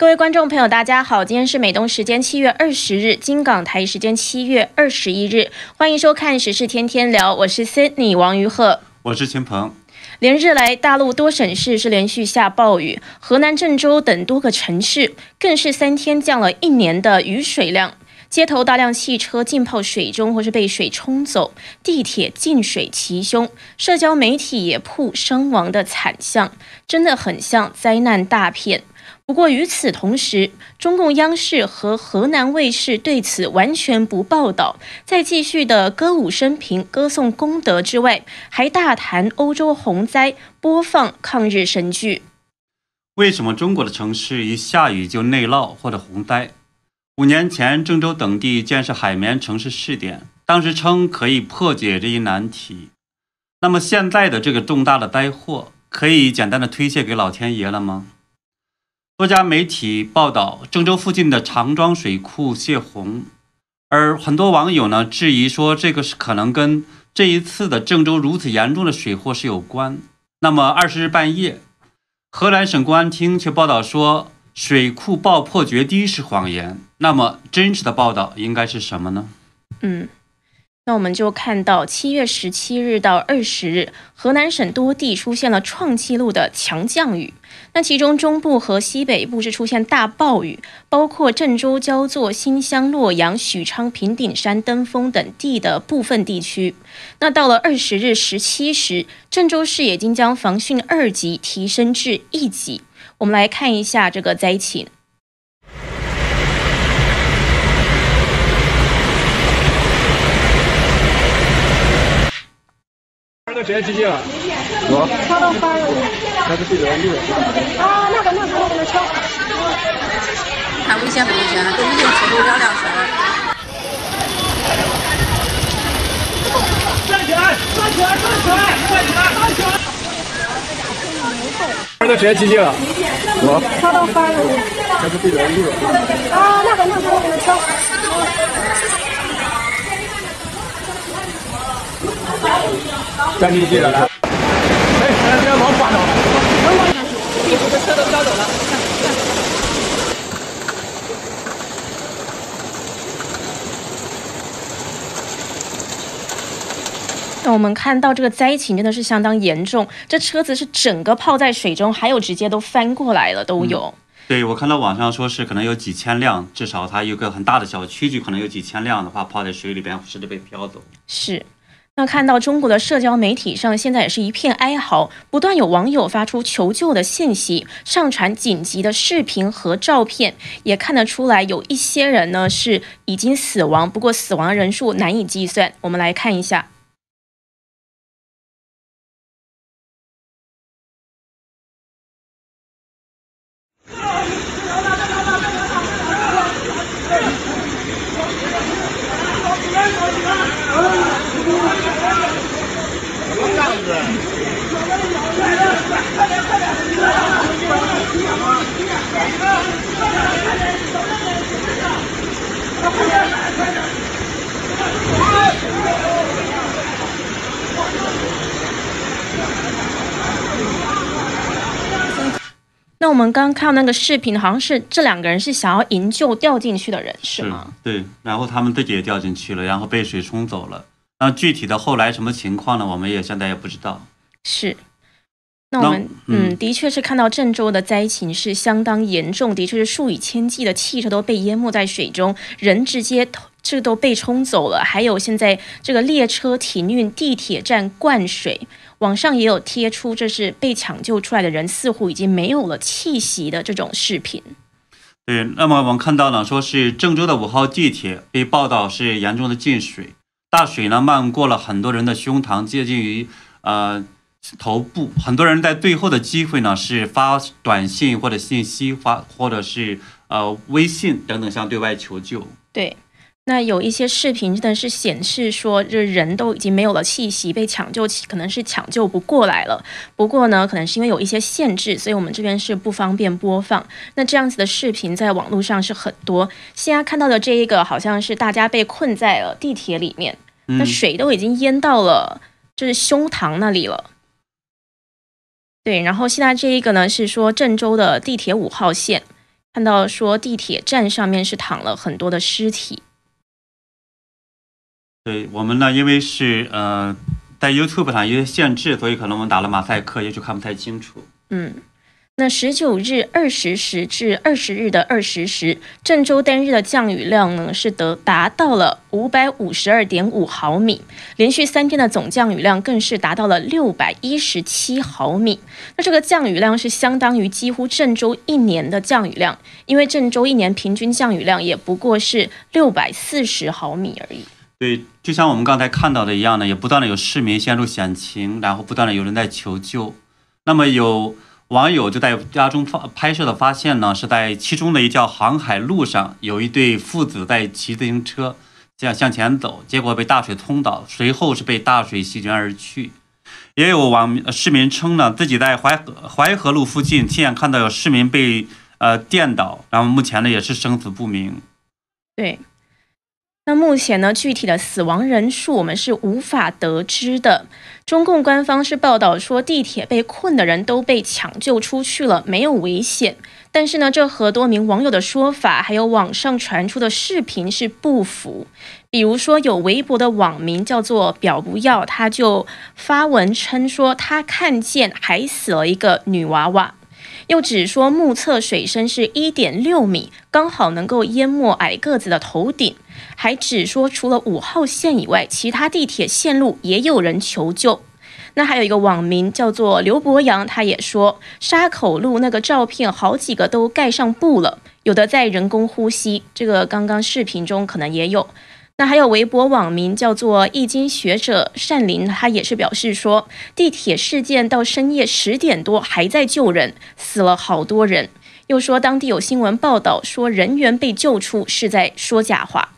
各位观众朋友，大家好，今天是美东时间七月二十日，金港台时间七月二十一日，欢迎收看时事天天聊，我是 Sydney 王于鹤，我是秦鹏。连日来，大陆多省市是连续下暴雨，河南郑州等多个城市更是三天降了一年的雨水量。街头大量汽车浸泡水中，或是被水冲走；地铁进水齐胸，社交媒体也曝伤亡的惨象，真的很像灾难大片。不过与此同时，中共央视和河南卫视对此完全不报道，在继续的歌舞升平、歌颂功德之外，还大谈欧洲洪灾，播放抗日神剧。为什么中国的城市一下雨就内涝或者洪灾？五年前，郑州等地建设海绵城市试点，当时称可以破解这一难题。那么现在的这个重大的灾祸，可以简单的推卸给老天爷了吗？多家媒体报道，郑州附近的长庄水库泄洪，而很多网友呢质疑说，这个是可能跟这一次的郑州如此严重的水祸是有关。那么二十日半夜，河南省公安厅却报道说。水库爆破决堤是谎言，那么真实的报道应该是什么呢？嗯，那我们就看到七月十七日到二十日，河南省多地出现了创纪录的强降雨。那其中中部和西北部是出现大暴雨，包括郑州、焦作、新乡、洛阳、许昌、平顶山、登封等地的部分地区。那到了二十日十七时，郑州市已经将防汛二级提升至一级。我们来看一下这个灾情。二个谁？几几了？我。敲到翻了。那是对的，对的。啊，那个那个那个敲。看危险不危险？都已经出口两辆车了。站起来！站起来！站起来！站起来！站起来！那个谁？几几了？我。敲到翻了。那是对的，对的。啊，那个那个那个敲。赶紧进来！哎，大家不要往挂了，地图的车都飘走了。那我们看到这个灾情真的是相当严重，这车子是整个泡在水中，还有直接都翻过来了，都有。对，我看到网上说是可能有几千辆，至少它有个很大的小区，就可能有几千辆的话泡在水里边，甚至被漂走。是。那看到中国的社交媒体上，现在也是一片哀嚎，不断有网友发出求救的信息，上传紧急的视频和照片，也看得出来有一些人呢是已经死亡，不过死亡人数难以计算。我们来看一下。那我们刚刚看到那个视频，好像是这两个人是想要营救掉进去的人，是吗？对，然后他们自己也掉进去了，然后被水冲走了。那具体的后来什么情况呢？我们也现在也不知道。是。那我们嗯，的确是看到郑州的灾情是相当严重，的确是数以千计的汽车都被淹没在水中，人直接这都被冲走了。还有现在这个列车停运，地铁站灌水。网上也有贴出，这是被抢救出来的人似乎已经没有了气息的这种视频。对，那么我们看到呢，说是郑州的五号地铁被报道是严重的进水，大水呢漫过了很多人的胸膛，接近于呃头部，很多人在最后的机会呢是发短信或者信息发，或者是呃微信等等向对外求救。对。那有一些视频真的是显示说，这人都已经没有了气息，被抢救起可能是抢救不过来了。不过呢，可能是因为有一些限制，所以我们这边是不方便播放。那这样子的视频在网络上是很多。现在看到的这一个，好像是大家被困在了地铁里面，那水都已经淹到了就是胸膛那里了。对，然后现在这一个呢是说郑州的地铁五号线。看到说地铁站上面是躺了很多的尸体。对我们呢，因为是呃在 YouTube 上有些限制，所以可能我们打了马赛克，也许看不太清楚。嗯。那十九日二十时至二十日的二十时，郑州单日的降雨量呢是得达到了五百五十二点五毫米，连续三天的总降雨量更是达到了六百一十七毫米。那这个降雨量是相当于几乎郑州一年的降雨量，因为郑州一年平均降雨量也不过是六百四十毫米而已。对，就像我们刚才看到的一样呢，也不断的有市民陷入险情，然后不断的有人在求救。那么有。网友就在家中发拍摄的发现呢，是在其中的一条航海路上，有一对父子在骑自行车这样向前走，结果被大水冲倒，随后是被大水席卷而去。也有网市民称呢，自己在淮河淮河路附近亲眼看到有市民被呃电倒，然后目前呢也是生死不明。对。那目前呢，具体的死亡人数我们是无法得知的。中共官方是报道说，地铁被困的人都被抢救出去了，没有危险。但是呢，这和多名网友的说法，还有网上传出的视频是不符。比如说，有微博的网民叫做表不要，他就发文称说，他看见还死了一个女娃娃。又只说目测水深是一点六米，刚好能够淹没矮个子的头顶。还只说除了五号线以外，其他地铁线路也有人求救。那还有一个网民叫做刘博洋，他也说沙口路那个照片好几个都盖上布了，有的在人工呼吸。这个刚刚视频中可能也有。那还有微博网名叫做易经学者善林，他也是表示说，地铁事件到深夜十点多还在救人，死了好多人。又说当地有新闻报道说人员被救出是在说假话。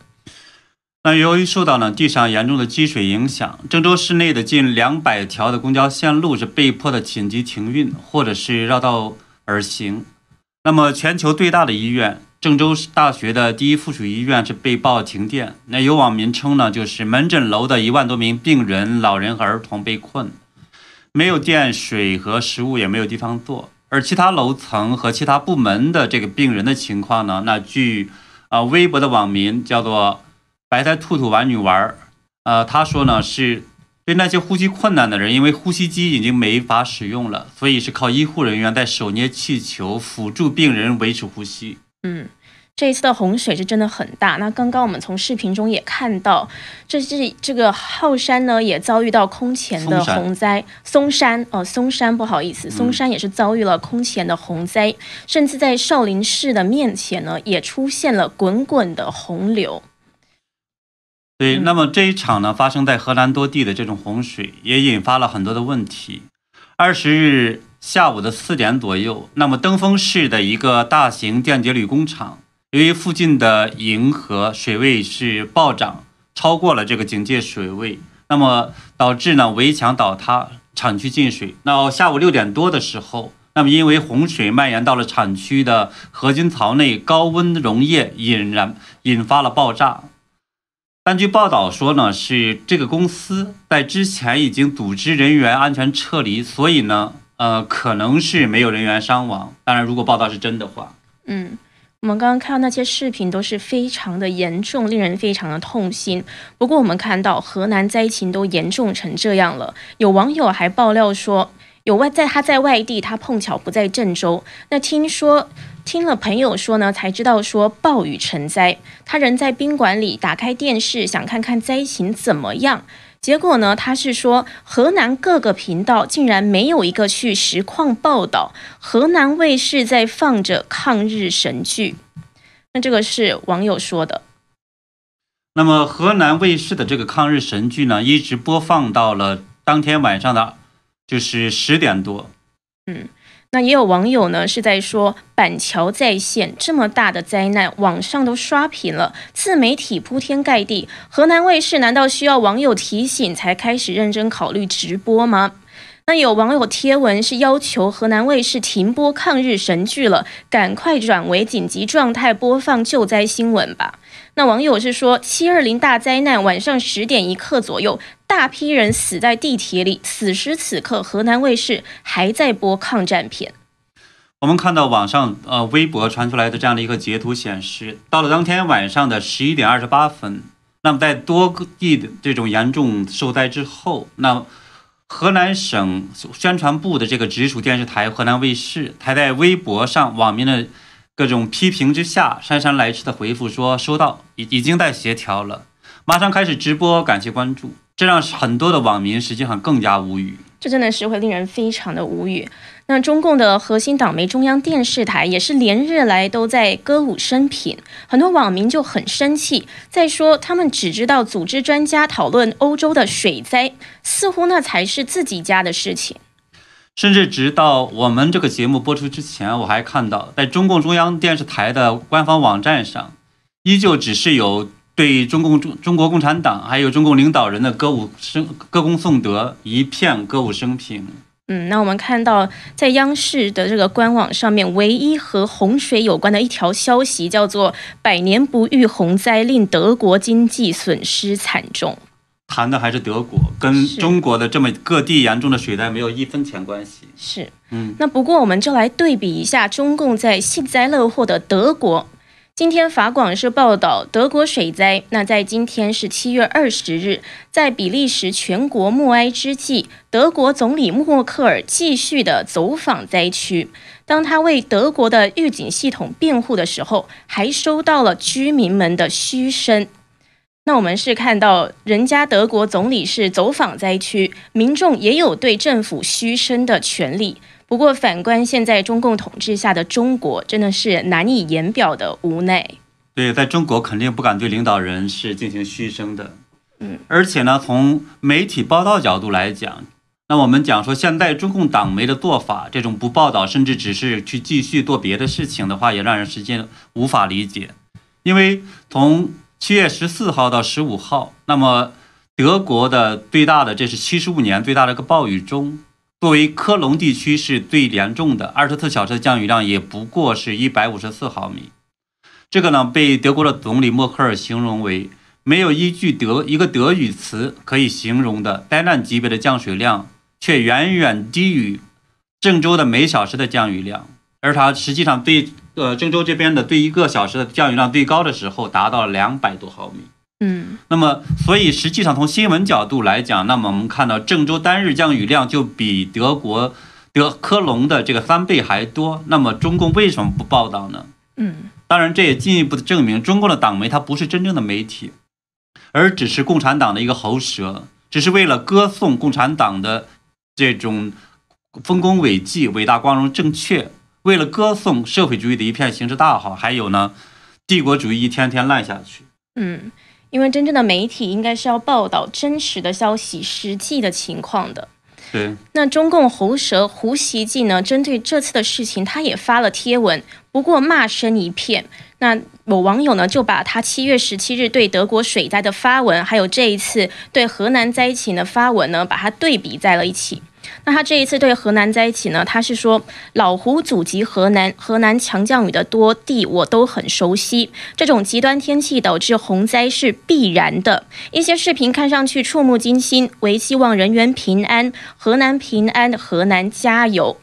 那由于受到呢地上严重的积水影响，郑州市内的近两百条的公交线路是被迫的紧急停运，或者是绕道而行。那么全球最大的医院。郑州大学的第一附属医院是被曝停电，那有网民称呢，就是门诊楼的一万多名病人、老人和儿童被困，没有电、水和食物，也没有地方坐。而其他楼层和其他部门的这个病人的情况呢？那据啊微博的网民叫做白菜兔兔玩女玩儿，呃，他说呢是对那些呼吸困难的人，因为呼吸机已经没法使用了，所以是靠医护人员在手捏气球辅助病人维持呼吸。嗯，这一次的洪水是真的很大。那刚刚我们从视频中也看到，这是这个浩山呢也遭遇到空前的洪灾。嵩山哦，嵩山不好意思，嵩山也是遭遇了空前的洪灾，甚至在少林寺的面前呢也出现了滚滚的洪流。对，那么这一场呢发生在河南多地的这种洪水，也引发了很多的问题。二十日。下午的四点左右，那么登封市的一个大型电解铝工厂，由于附近的银河水位是暴涨，超过了这个警戒水位，那么导致呢围墙倒塌，厂区进水。那下午六点多的时候，那么因为洪水蔓延到了厂区的合金槽内，高温溶液引燃，引发了爆炸。但据报道说呢，是这个公司在之前已经组织人员安全撤离，所以呢。呃，可能是没有人员伤亡。当然，如果报道是真的话，嗯，我们刚刚看到那些视频都是非常的严重，令人非常的痛心。不过，我们看到河南灾情都严重成这样了，有网友还爆料说，有外在他在外地，他碰巧不在郑州。那听说听了朋友说呢，才知道说暴雨成灾，他人在宾馆里，打开电视想看看灾情怎么样。结果呢？他是说，河南各个频道竟然没有一个去实况报道，河南卫视在放着抗日神剧。那这个是网友说的。那么河南卫视的这个抗日神剧呢，一直播放到了当天晚上的，就是十点多。嗯。那也有网友呢是在说板桥在线这么大的灾难，网上都刷屏了，自媒体铺天盖地，河南卫视难道需要网友提醒才开始认真考虑直播吗？那有网友贴文是要求河南卫视停播抗日神剧了，赶快转为紧急状态播放救灾新闻吧。那网友是说七二零大灾难晚上十点一刻左右。大批人死在地铁里，此时此刻，河南卫视还在播抗战片。我们看到网上呃微博传出来的这样的一个截图显示，到了当天晚上的十一点二十八分，那么在多个地的这种严重受灾之后，那河南省宣传部的这个直属电视台河南卫视，他在微博上网民的各种批评之下，姗姗来迟的回复说收到，已已经在协调了，马上开始直播，感谢关注，这让很多的网民实际上更加无语。这真的是会令人非常的无语。那中共的核心党媒中央电视台也是连日来都在歌舞升平，很多网民就很生气，再说他们只知道组织专家讨论欧洲的水灾，似乎那才是自己家的事情。甚至直到我们这个节目播出之前，我还看到在中共中央电视台的官方网站上，依旧只是有。对中共中中国共产党还有中共领导人的歌舞声歌功颂德，一片歌舞升平。嗯，那我们看到在央视的这个官网上面，唯一和洪水有关的一条消息叫做“百年不遇洪灾令德国经济损失惨重”，谈的还是德国，跟中国的这么各地严重的水灾没有一分钱关系。是，嗯，那不过我们就来对比一下中共在幸灾乐祸的德国。今天法广是报道德国水灾。那在今天是七月二十日，在比利时全国默哀之际，德国总理默克尔继续的走访灾区。当他为德国的预警系统辩护的时候，还收到了居民们的嘘声。那我们是看到人家德国总理是走访灾区，民众也有对政府嘘声的权利。不过，反观现在中共统治下的中国，真的是难以言表的无奈。对，在中国肯定不敢对领导人是进行嘘声的。嗯，而且呢，从媒体报道角度来讲，那我们讲说现在中共党媒的做法，这种不报道，甚至只是去继续做别的事情的话，也让人实际无法理解。因为从七月十四号到十五号，那么德国的最大的，这是七十五年最大的一个暴雨中。作为科隆地区是最严重的，二十四小时的降雨量也不过是一百五十四毫米。这个呢，被德国的总理默克尔形容为没有一句德一个德语词可以形容的灾难级别的降水量，却远远低于郑州的每小时的降雨量。而它实际上对呃郑州这边的对一个小时的降雨量最高的时候达到了两百多毫米。嗯，那么，所以实际上从新闻角度来讲，那么我们看到郑州单日降雨量就比德国德科隆的这个三倍还多。那么中共为什么不报道呢？嗯，当然这也进一步的证明中共的党媒它不是真正的媒体，而只是共产党的一个喉舌，只是为了歌颂共产党的这种丰功伟绩、伟大光荣正确，为了歌颂社会主义的一片形势大好，还有呢，帝国主义一天天烂下去。嗯。因为真正的媒体应该是要报道真实的消息、实际的情况的。对。那中共喉舌胡锡进呢？针对这次的事情，他也发了贴文，不过骂声一片。那某网友呢就把他七月十七日对德国水灾的发文，还有这一次对河南灾情的发文呢，把它对比在了一起。那他这一次对河南灾情呢，他是说老胡祖籍河南，河南强降雨的多地我都很熟悉。这种极端天气导致洪灾是必然的。一些视频看上去触目惊心，唯希望人员平安，河南平安，河南加油。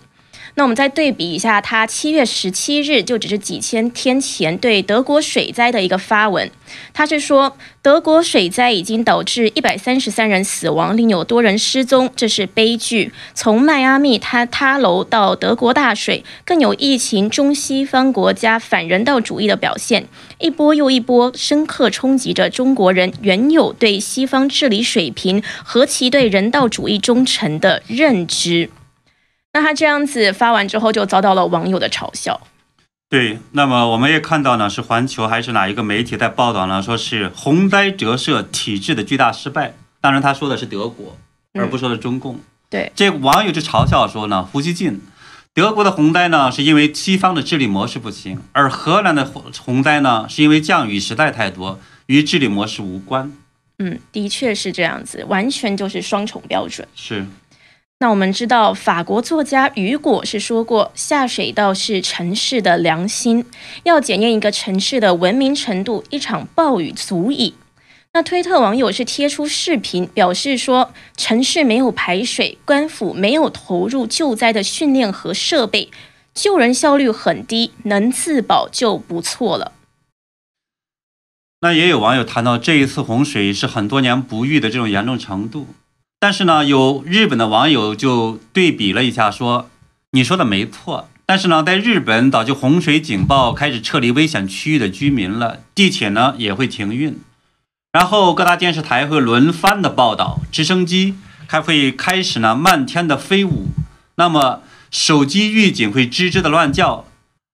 那我们再对比一下，他七月十七日就只是几千天前对德国水灾的一个发文，他是说德国水灾已经导致一百三十三人死亡，另有多人失踪，这是悲剧。从迈阿密塌塌楼到德国大水，更有疫情，中西方国家反人道主义的表现，一波又一波，深刻冲击着中国人原有对西方治理水平和其对人道主义忠诚的认知。那他这样子发完之后，就遭到了网友的嘲笑。对，那么我们也看到呢，是环球还是哪一个媒体在报道呢？说是洪灾折射体制的巨大失败。当然，他说的是德国，而不说的中共。对，这网友就嘲笑说呢，胡锡进，德国的洪灾呢是因为西方的治理模式不行，而荷兰的洪洪灾呢是因为降雨实在太多，与治理模式无关。嗯，的确是这样子，完全就是双重标准。是。那我们知道，法国作家雨果是说过，下水道是城市的良心，要检验一个城市的文明程度，一场暴雨足矣。那推特网友是贴出视频，表示说，城市没有排水，官府没有投入救灾的训练和设备，救人效率很低，能自保就不错了。那也有网友谈到，这一次洪水是很多年不遇的这种严重程度。但是呢，有日本的网友就对比了一下，说：“你说的没错，但是呢，在日本早就洪水警报开始撤离危险区域的居民了，地铁呢也会停运，然后各大电视台会轮番的报道，直升机还会开始呢漫天的飞舞，那么手机预警会吱吱的乱叫。”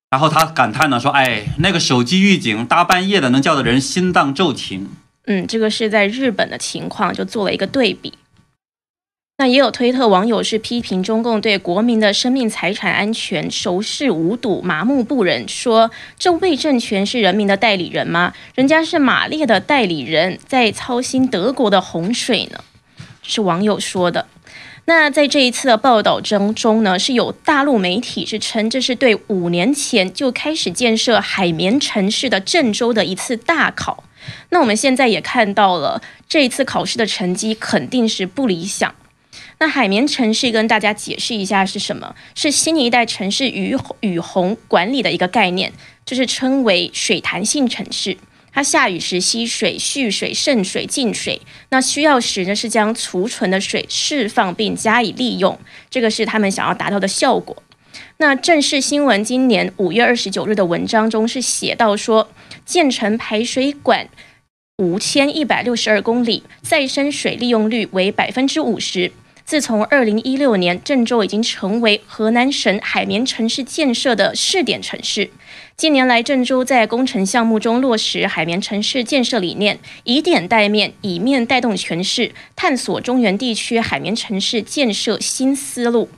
然后他感叹呢，说：“哎，那个手机预警大半夜的，能叫的人心脏骤停。”嗯，这个是在日本的情况，就做了一个对比。那也有推特网友是批评中共对国民的生命财产安全熟视无睹、麻木不仁，说这魏政权是人民的代理人吗？人家是马列的代理人，在操心德国的洪水呢。是网友说的。那在这一次的报道当中呢，是有大陆媒体是称这是对五年前就开始建设海绵城市的郑州的一次大考。那我们现在也看到了这一次考试的成绩肯定是不理想。那海绵城市跟大家解释一下是什么？是新一代城市雨雨洪管理的一个概念，就是称为水弹性城市。它下雨时吸水、蓄水、渗水、进水，那需要时呢是将储存的水释放并加以利用，这个是他们想要达到的效果。那正式新闻今年五月二十九日的文章中是写到说，建成排水管五千一百六十二公里，再生水利用率为百分之五十。自从二零一六年，郑州已经成为河南省海绵城市建设的试点城市。近年来，郑州在工程项目中落实海绵城市建设理念，以点带面，以面带动全市，探索中原地区海绵城市建设新思路。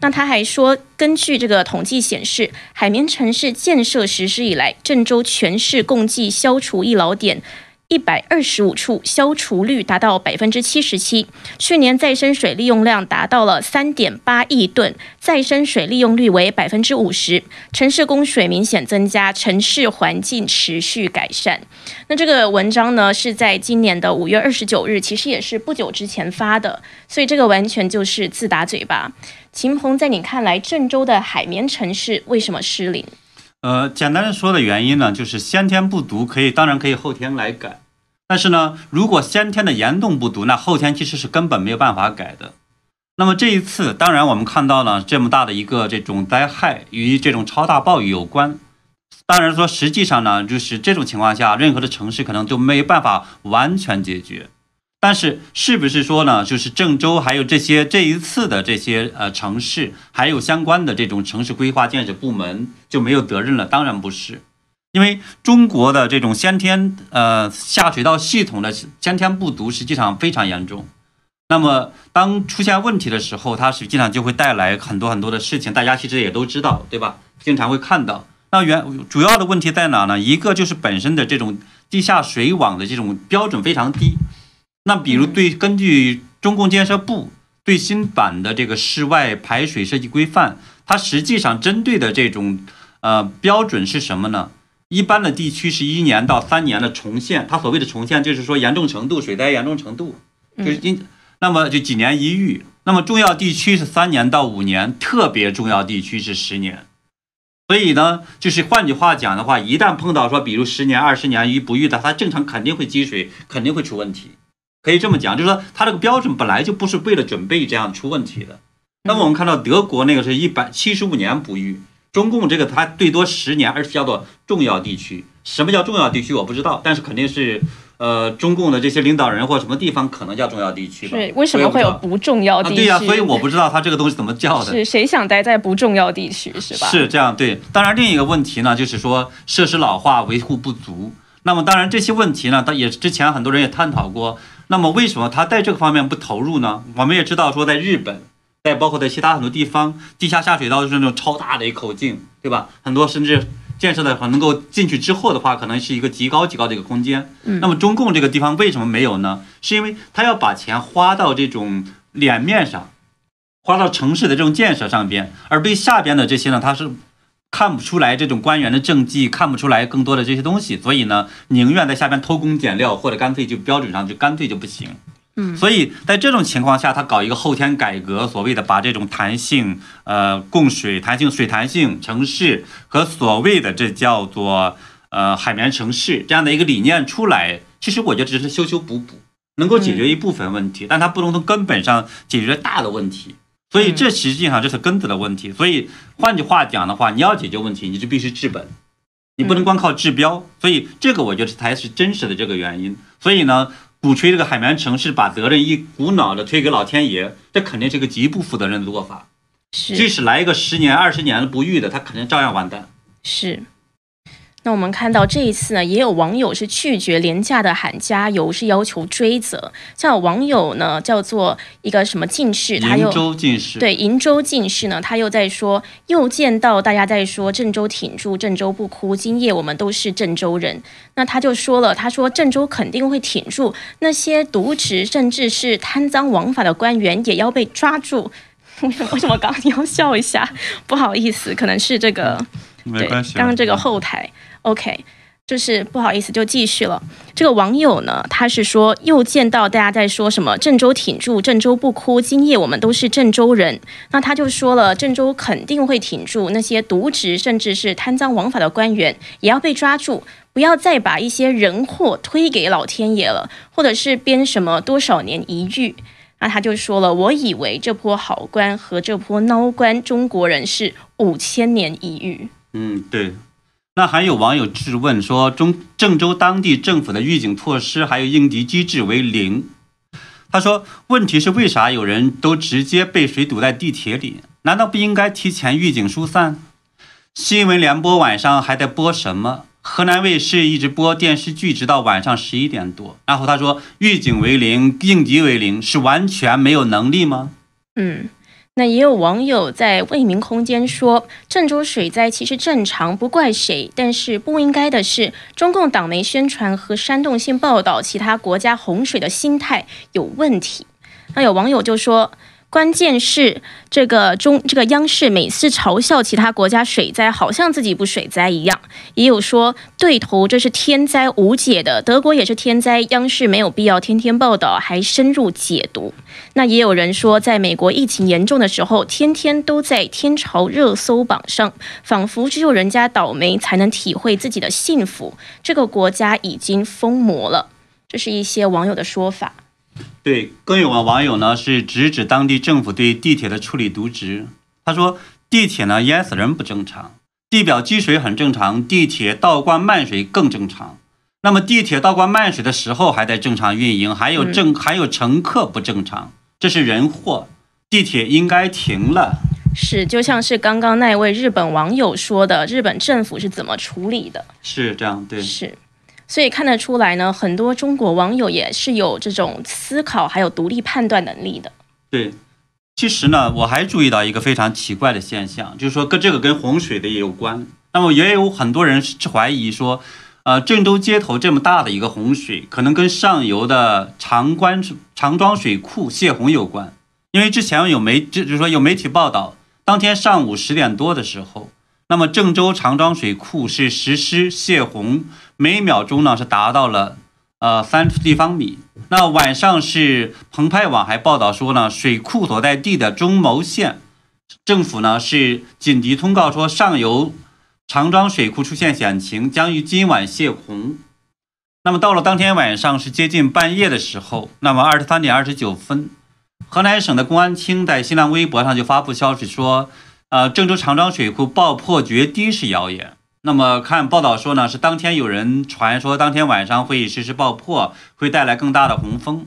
那他还说，根据这个统计显示，海绵城市建设实施以来，郑州全市共计消除一老点。一百二十五处，消除率达到百分之七十七。去年再生水利用量达到了三点八亿吨，再生水利用率为百分之五十，城市供水明显增加，城市环境持续改善。那这个文章呢，是在今年的五月二十九日，其实也是不久之前发的，所以这个完全就是自打嘴巴。秦鹏，在你看来，郑州的海绵城市为什么失灵？呃，简单的说的原因呢，就是先天不足，可以当然可以后天来改。但是呢，如果先天的严重不足，那后天其实是根本没有办法改的。那么这一次，当然我们看到了这么大的一个这种灾害与这种超大暴雨有关。当然说，实际上呢，就是这种情况下，任何的城市可能都没办法完全解决。但是，是不是说呢？就是郑州还有这些这一次的这些呃城市，还有相关的这种城市规划建设部门就没有责任了？当然不是，因为中国的这种先天呃下水道系统的先天不足实际上非常严重。那么，当出现问题的时候，它实际上就会带来很多很多的事情。大家其实也都知道，对吧？经常会看到。那原主要的问题在哪呢？一个就是本身的这种地下水网的这种标准非常低。那比如对根据中共建设部最新版的这个室外排水设计规范，它实际上针对的这种呃标准是什么呢？一般的地区是一年到三年的重现，它所谓的重现就是说严重程度水灾严重程度就是今那么就几年一遇，那么重要地区是三年到五年，特别重要地区是十年。所以呢，就是换句话讲的话，一旦碰到说比如十年二十年一不遇的，它正常肯定会积水，肯定会出问题。可以这么讲，就是说它这个标准本来就不是为了准备这样出问题的。那么我们看到德国那个是一百七十五年不遇，中共这个它最多十年，而且叫做重要地区。什么叫重要地区？我不知道，但是肯定是呃中共的这些领导人或什么地方可能叫重要地区吧？是为什么会有不重要地区？对呀，所以我不知道它这个东西怎么叫的。是谁想待在不重要地区是吧？是这样对。当然另一个问题呢，就是说设施老化维护不足。那么当然这些问题呢，它也之前很多人也探讨过。那么为什么他在这个方面不投入呢？我们也知道说，在日本，在包括在其他很多地方，地下下水道就是那种超大的一口径，对吧？很多甚至建设的话，能够进去之后的话，可能是一个极高极高的一个空间。那么中共这个地方为什么没有呢？是因为他要把钱花到这种脸面上，花到城市的这种建设上边，而对下边的这些呢，他是。看不出来这种官员的政绩，看不出来更多的这些东西，所以呢，宁愿在下边偷工减料，或者干脆就标准上就干脆就不行。嗯，所以在这种情况下，他搞一个后天改革，所谓的把这种弹性呃供水、弹性水弹性城市和所谓的这叫做呃海绵城市这样的一个理念出来，其实我觉得只是修修补补，能够解决一部分问题，但它不能从根本上解决大的问题。所以这实际上就是根子的问题。所以换句话讲的话，你要解决问题，你就必须治本，你不能光靠治标。所以这个我觉得才是真实的这个原因。所以呢，鼓吹这个海绵城市，把责任一股脑的推给老天爷，这肯定是个极不负责任的做法。是即使来一个十年、二十年的不遇的，他肯定照样完蛋。是。那我们看到这一次呢，也有网友是拒绝廉价的喊加油，是要求追责。像有网友呢，叫做一个什么进士，他又州对瀛州进士呢，他又在说，又见到大家在说郑州挺住，郑州不哭，今夜我们都是郑州人。那他就说了，他说郑州肯定会挺住，那些渎职甚至是贪赃枉法的官员也要被抓住。为什么？为什么刚刚你要笑一下？不好意思，可能是这个。对，没关系。刚刚这个后台，OK，就是不好意思，就继续了。这个网友呢，他是说又见到大家在说什么郑州挺住，郑州不哭，今夜我们都是郑州人。那他就说了，郑州肯定会挺住，那些渎职甚至是贪赃枉法的官员也要被抓住，不要再把一些人祸推给老天爷了，或者是编什么多少年一遇。那他就说了，我以为这波好官和这波孬官，中国人是五千年一遇。嗯，对。那还有网友质问说，中郑州当地政府的预警措施还有应急机制为零。他说，问题是为啥有人都直接被水堵在地铁里？难道不应该提前预警疏散？新闻联播晚上还在播什么？河南卫视一直播电视剧，直到晚上十一点多。然后他说，预警为零，应急为零，是完全没有能力吗？嗯。那也有网友在为民空间说，郑州水灾其实正常，不怪谁。但是不应该的是，中共党媒宣传和煽动性报道其他国家洪水的心态有问题。那有网友就说。关键是这个中这个央视每次嘲笑其他国家水灾，好像自己不水灾一样。也有说对头这是天灾无解的，德国也是天灾，央视没有必要天天报道，还深入解读。那也有人说，在美国疫情严重的时候，天天都在天朝热搜榜上，仿佛只有人家倒霉才能体会自己的幸福。这个国家已经疯魔了，这是一些网友的说法。对，更有网网友呢是直指当地政府对地铁的处理渎职。他说，地铁呢淹死人不正常，地表积水很正常，地铁倒灌漫水更正常。那么地铁倒灌漫水的时候还在正常运营，还有正还有乘客不正常，这是人祸，地铁应该停了。是，就像是刚刚那位日本网友说的，日本政府是怎么处理的？是这样，对，是。所以看得出来呢，很多中国网友也是有这种思考还有独立判断能力的。对，其实呢，我还注意到一个非常奇怪的现象，就是说跟这个跟洪水的也有关。那么也有很多人是怀疑说，呃，郑州街头这么大的一个洪水，可能跟上游的长关长庄水库泄洪有关。因为之前有媒就就是说有媒体报道，当天上午十点多的时候。那么郑州长庄水库是实施泄洪，每秒钟呢是达到了呃三立方米。那晚上是澎湃网还报道说呢，水库所在地的中牟县政府呢是紧急通告说，上游长庄水库出现险情，将于今晚泄洪。那么到了当天晚上是接近半夜的时候，那么二十三点二十九分，河南省的公安厅在新浪微博上就发布消息说。呃，郑州长庄水库爆破决堤是谣言。那么看报道说呢，是当天有人传说当天晚上会实施爆破，会带来更大的洪峰。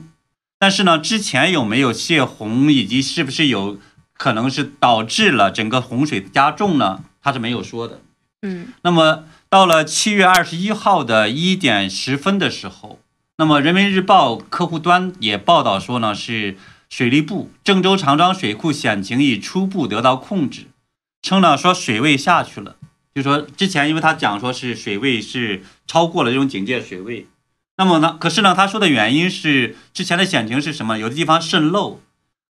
但是呢，之前有没有泄洪，以及是不是有可能是导致了整个洪水加重呢？他是没有说的。嗯。那么到了七月二十一号的一点十分的时候，那么人民日报客户端也报道说呢，是水利部郑州长庄水库险情已初步得到控制。称呢说水位下去了，就说之前因为他讲说是水位是超过了这种警戒水位，那么呢，可是呢他说的原因是之前的险情是什么？有的地方渗漏，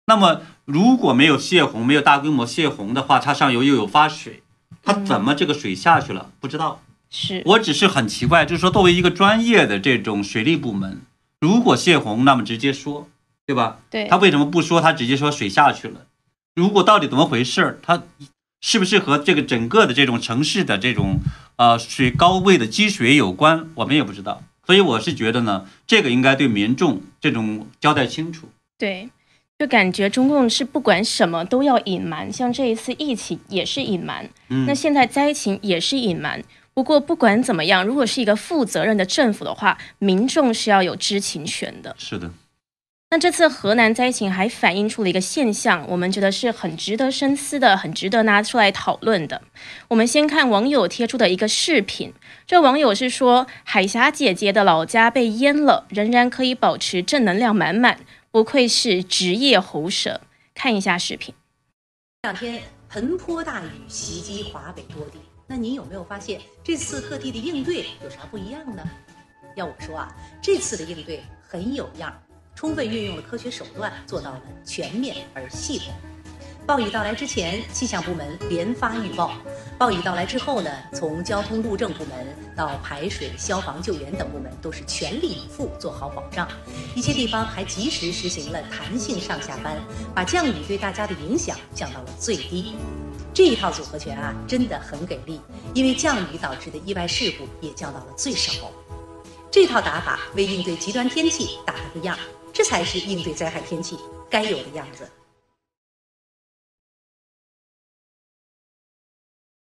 那么如果没有泄洪，没有大规模泄洪的话，它上游又有发水，它怎么这个水下去了？不知道。是我只是很奇怪，就是说作为一个专业的这种水利部门，如果泄洪，那么直接说，对吧？对他为什么不说？他直接说水下去了。如果到底怎么回事儿，他是不是和这个整个的这种城市的这种呃水高位的积水有关？我们也不知道。所以我是觉得呢，这个应该对民众这种交代清楚。对，就感觉中共是不管什么都要隐瞒，像这一次疫情也是隐瞒，嗯那现在灾情也是隐瞒。不过不管怎么样，如果是一个负责任的政府的话，民众是要有知情权的。是的，那这次河南灾情还反映出了一个现象，我们觉得是很值得深思的，很值得拿出来讨论的。我们先看网友贴出的一个视频，这网友是说，海霞姐姐的老家被淹了，仍然可以保持正能量满满，不愧是职业喉舌。看一下视频。两天盆泼大雨袭击华北多地，那您有没有发现这次各地的应对有啥不一样呢？要我说啊，这次的应对很有样，充分运用了科学手段，做到了全面而系统。暴雨到来之前，气象部门连发预报；暴雨到来之后呢，从交通路政部门到排水、消防救援等部门都是全力以赴做好保障。一些地方还及时实行了弹性上下班，把降雨对大家的影响降到了最低。这一套组合拳啊，真的很给力，因为降雨导致的意外事故也降到了最少。这套打法为应对极端天气打了个样，这才是应对灾害天气该有的样子。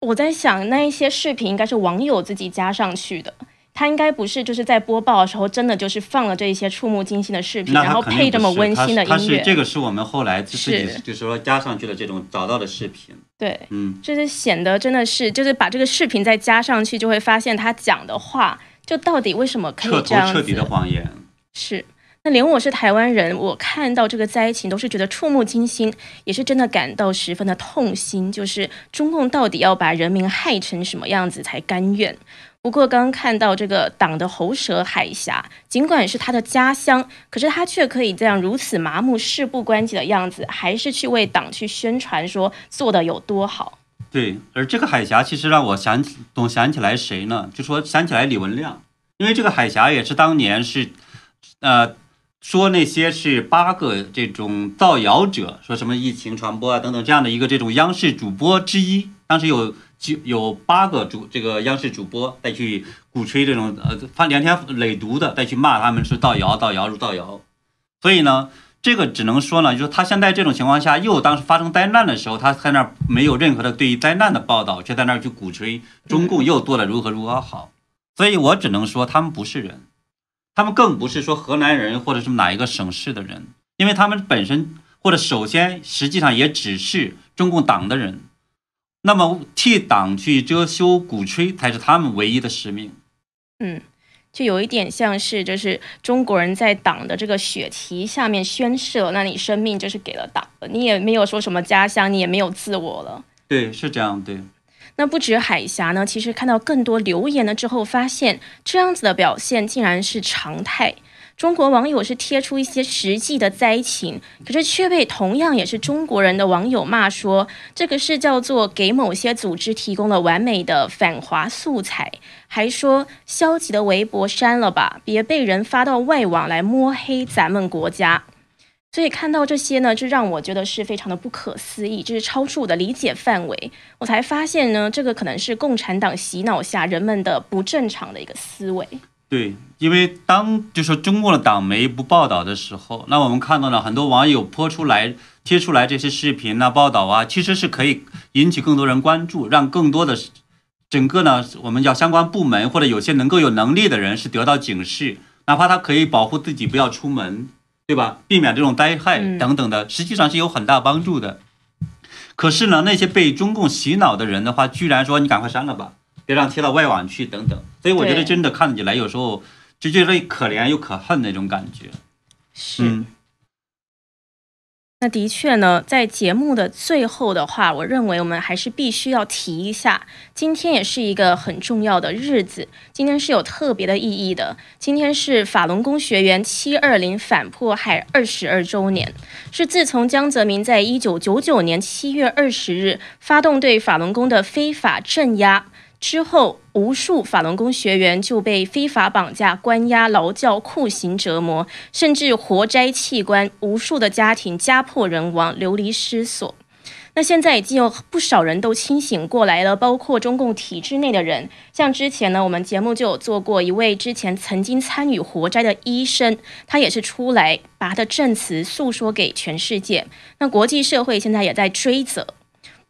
我在想，那一些视频应该是网友自己加上去的，他应该不是就是在播报的时候真的就是放了这一些触目惊心的视频，然后配这么温馨的他是音乐。这个是我们后来自己是就是说加上去的这种找到的视频。对，嗯，就是显得真的是，就是把这个视频再加上去，就会发现他讲的话，就到底为什么可以这样彻底的谎言。是，那连我是台湾人，我看到这个灾情都是觉得触目惊心，也是真的感到十分的痛心。就是中共到底要把人民害成什么样子才甘愿？不过刚刚看到这个党的喉舌海峡，尽管是他的家乡，可是他却可以这样如此麻木、事不关己的样子，还是去为党去宣传说做的有多好。对，而这个海峡其实让我想起，总想起来谁呢？就说想起来李文亮，因为这个海峡也是当年是，呃，说那些是八个这种造谣者，说什么疫情传播啊等等这样的一个这种央视主播之一，当时有就有八个主这个央视主播再去鼓吹这种呃发连天累牍的，再去骂他们是造谣造谣如造谣，所以呢。这个只能说呢，就是他现在这种情况下，又当时发生灾难的时候，他在那儿没有任何的对于灾难的报道，却在那儿去鼓吹中共又做的如何如何好，所以我只能说他们不是人，他们更不是说河南人或者是哪一个省市的人，因为他们本身或者首先实际上也只是中共党的人，那么替党去遮羞鼓吹才是他们唯一的使命。嗯，就有一点像是，就是中国人在党的这个血旗下面宣誓了，那你生命就是给了党了，你也没有说什么家乡，你也没有自我了。对，是这样，对。那不止海峡呢，其实看到更多留言了之后，发现这样子的表现竟然是常态。中国网友是贴出一些实际的灾情，可是却被同样也是中国人的网友骂说，这个是叫做给某些组织提供了完美的反华素材，还说消极的微博删了吧，别被人发到外网来摸黑咱们国家。所以看到这些呢，就让我觉得是非常的不可思议，这是超出我的理解范围。我才发现呢，这个可能是共产党洗脑下人们的不正常的一个思维。对，因为当就说中共的党媒不报道的时候，那我们看到了很多网友泼出来、贴出来这些视频啊、报道啊，其实是可以引起更多人关注，让更多的整个呢，我们叫相关部门或者有些能够有能力的人是得到警示，哪怕他可以保护自己不要出门，对吧？避免这种灾害嗯等等的，实际上是有很大帮助的。可是呢，那些被中共洗脑的人的话，居然说你赶快删了吧。别让贴到外网去等等，所以我觉得真的看起来有时候就觉得可怜又可恨那种感觉。是。嗯，那的确呢，在节目的最后的话，我认为我们还是必须要提一下，今天也是一个很重要的日子，今天是有特别的意义的。今天是法轮功学员七二零反迫害二十二周年，是自从江泽民在一九九九年七月二十日发动对法轮功的非法镇压。之后，无数法轮功学员就被非法绑架、关押、劳教、酷刑折磨，甚至活摘器官，无数的家庭家破人亡、流离失所。那现在已经有不少人都清醒过来了，包括中共体制内的人。像之前呢，我们节目就有做过一位之前曾经参与活摘的医生，他也是出来把他的证词诉说给全世界。那国际社会现在也在追责。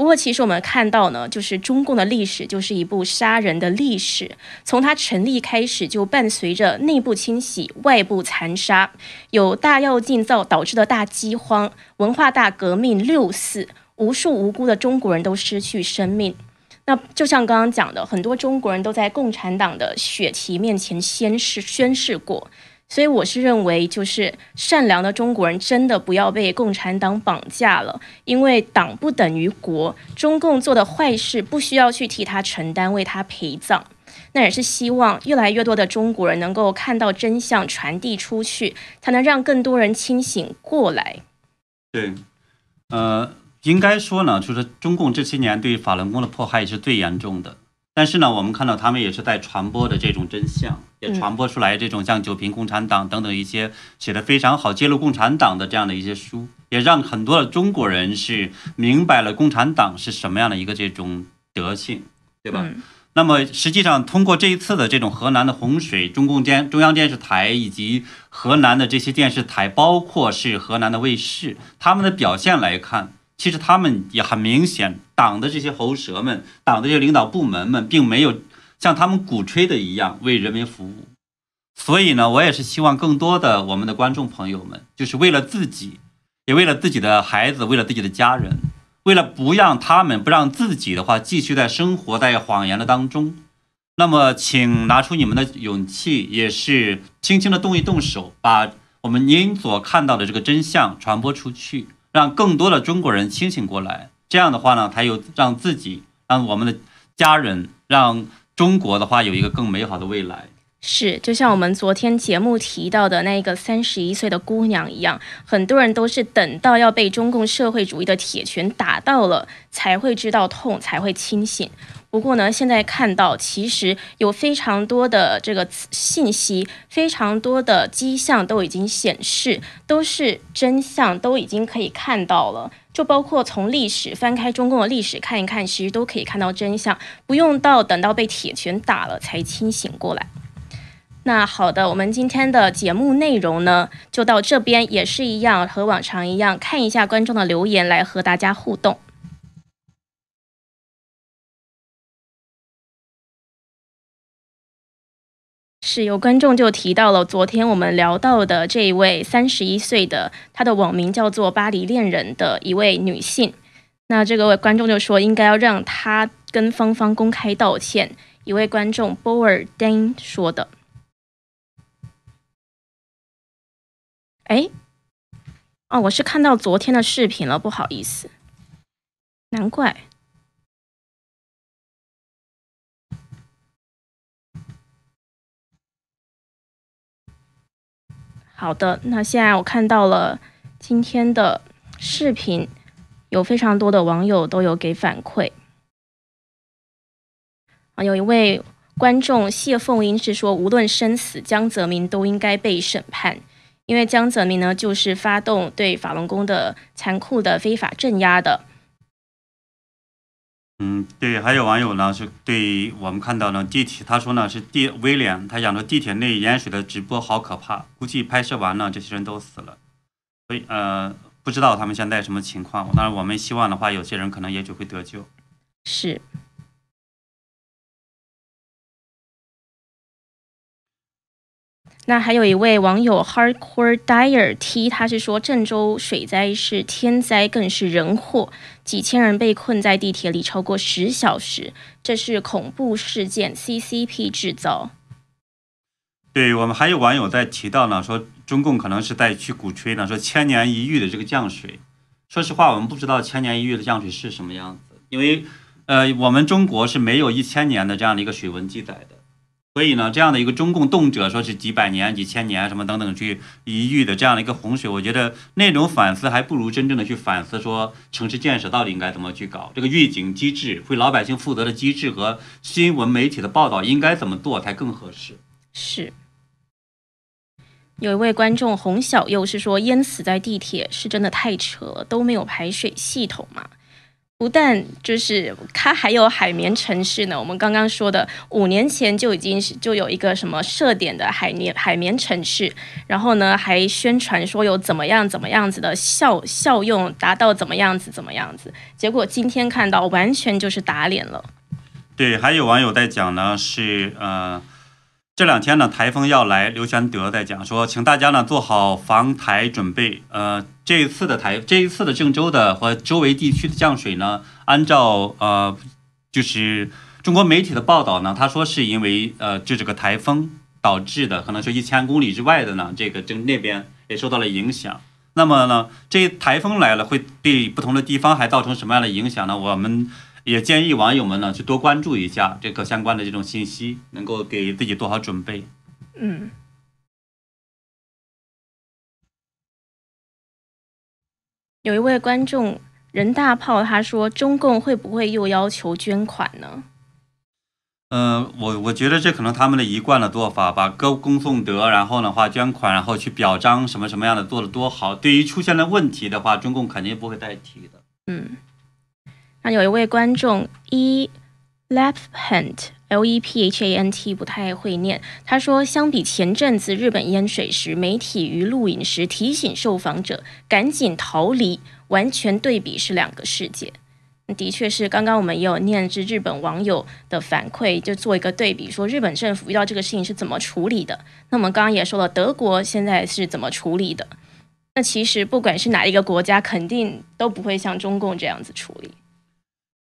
不过，其实我们看到呢，就是中共的历史就是一部杀人的历史，从它成立开始就伴随着内部清洗、外部残杀，有大药禁造导致的大饥荒、文化大革命、六四。无数无辜的中国人都失去生命，那就像刚刚讲的，很多中国人都在共产党的血旗面前宣誓宣誓过，所以我是认为，就是善良的中国人真的不要被共产党绑架了，因为党不等于国，中共做的坏事不需要去替他承担，为他陪葬。那也是希望越来越多的中国人能够看到真相传递出去，才能让更多人清醒过来。对，呃。应该说呢，就是中共这些年对法轮功的迫害是最严重的。但是呢，我们看到他们也是在传播的这种真相，也传播出来这种像《九评共产党》等等一些写的非常好、揭露共产党的这样的一些书，也让很多的中国人是明白了共产党是什么样的一个这种德性，对吧？那么实际上，通过这一次的这种河南的洪水，中共电中央电视台以及河南的这些电视台，包括是河南的卫视，他们的表现来看。其实他们也很明显，党的这些喉舌们，党的这些领导部门们，并没有像他们鼓吹的一样为人民服务。所以呢，我也是希望更多的我们的观众朋友们，就是为了自己，也为了自己的孩子，为了自己的家人，为了不让他们不让自己的话继续在生活在谎言的当中，那么请拿出你们的勇气，也是轻轻的动一动手，把我们您所看到的这个真相传播出去。让更多的中国人清醒过来，这样的话呢，才有让自己、让我们的家人、让中国的话有一个更美好的未来。是，就像我们昨天节目提到的那个三十一岁的姑娘一样，很多人都是等到要被中共社会主义的铁拳打到了，才会知道痛，才会清醒。不过呢，现在看到其实有非常多的这个信息，非常多的迹象都已经显示，都是真相，都已经可以看到了。就包括从历史翻开中共的历史看一看，其实都可以看到真相，不用到等到被铁拳打了才清醒过来。那好的，我们今天的节目内容呢，就到这边，也是一样，和往常一样，看一下观众的留言来和大家互动。是有观众就提到了昨天我们聊到的这一位三十一岁的，她的网名叫做“巴黎恋人”的一位女性。那这个位观众就说应该要让她跟芳芳公开道歉。一位观众波尔丁说的。哎，哦，我是看到昨天的视频了，不好意思，难怪。好的，那现在我看到了今天的视频，有非常多的网友都有给反馈。啊，有一位观众谢凤英是说，无论生死，江泽民都应该被审判，因为江泽民呢就是发动对法轮功的残酷的非法镇压的。嗯，对，还有网友呢，是对我们看到呢地铁，他说呢是地威廉，他讲说地铁内淹水的直播好可怕，估计拍摄完了这些人都死了，所以呃不知道他们现在什么情况。当然我们希望的话，有些人可能也许会得救。是。那还有一位网友 Hardcore Dyer T，他是说郑州水灾是天灾，更是人祸，几千人被困在地铁里超过十小时，这是恐怖事件，CCP 制造。对我们还有网友在提到呢，说中共可能是在去鼓吹呢，说千年一遇的这个降水。说实话，我们不知道千年一遇的降水是什么样子，因为呃，我们中国是没有一千年的这样的一个水文记载的。所以呢，这样的一个中共动辄说是几百年、几千年什么等等去一遇的这样的一个洪水，我觉得那种反思还不如真正的去反思说城市建设到底应该怎么去搞，这个预警机制、为老百姓负责的机制和新闻媒体的报道应该怎么做才更合适。是。有一位观众洪小佑是说淹死在地铁是真的太扯了，都没有排水系统嘛。不但就是它还有海绵城市呢，我们刚刚说的五年前就已经是就有一个什么设点的海绵海绵城市，然后呢还宣传说有怎么样怎么样子的效效用达到怎么样子怎么样子，结果今天看到完全就是打脸了。对，还有网友在讲呢，是呃。这两天呢，台风要来。刘玄德在讲说，请大家呢做好防台准备。呃，这一次的台，这一次的郑州的和周围地区的降水呢，按照呃，就是中国媒体的报道呢，他说是因为呃，就这个台风导致的，可能是一千公里之外的呢，这个正那边也受到了影响。那么呢，这台风来了，会对不同的地方还造成什么样的影响呢？我们。也建议网友们呢去多关注一下这个相关的这种信息，能够给自己做好准备。嗯。有一位观众任大炮他说：“中共会不会又要求捐款呢？”嗯，我我觉得这可能他们的一贯的做法，把歌功颂德，然后的话捐款，然后去表彰什么什么样的做的多好。对于出现了问题的话，中共肯定不会再提的。嗯。那有一位观众 E Lephant L E P H A N T 不太会念，他说：相比前阵子日本淹水时，媒体于录影时提醒受访者赶紧逃离，完全对比是两个世界。的确是，刚刚我们也有念至日本网友的反馈，就做一个对比，说日本政府遇到这个事情是怎么处理的。那我们刚刚也说了，德国现在是怎么处理的？那其实不管是哪一个国家，肯定都不会像中共这样子处理。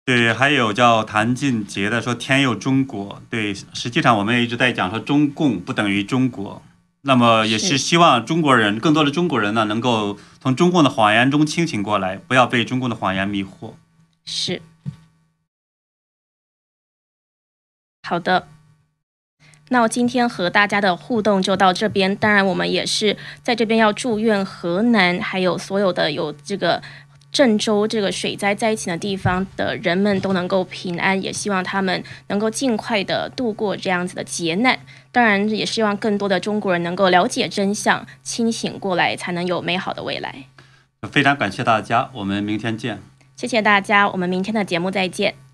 对，还有叫谭俊杰的说“天佑中国”。对，实际上我们也一直在讲说中共不等于中国，那么也是希望中国人更多的中国人呢，能够从中共的谎言中清醒过来，不要被中共的谎言迷惑。是。好的，那我今天和大家的互动就到这边。当然，我们也是在这边要祝愿河南还有所有的有这个。郑州这个水灾灾情的地方的人们都能够平安，也希望他们能够尽快的度过这样子的劫难。当然，也希望更多的中国人能够了解真相，清醒过来，才能有美好的未来。非常感谢大家，我们明天见。谢谢大家，我们明天的节目再见。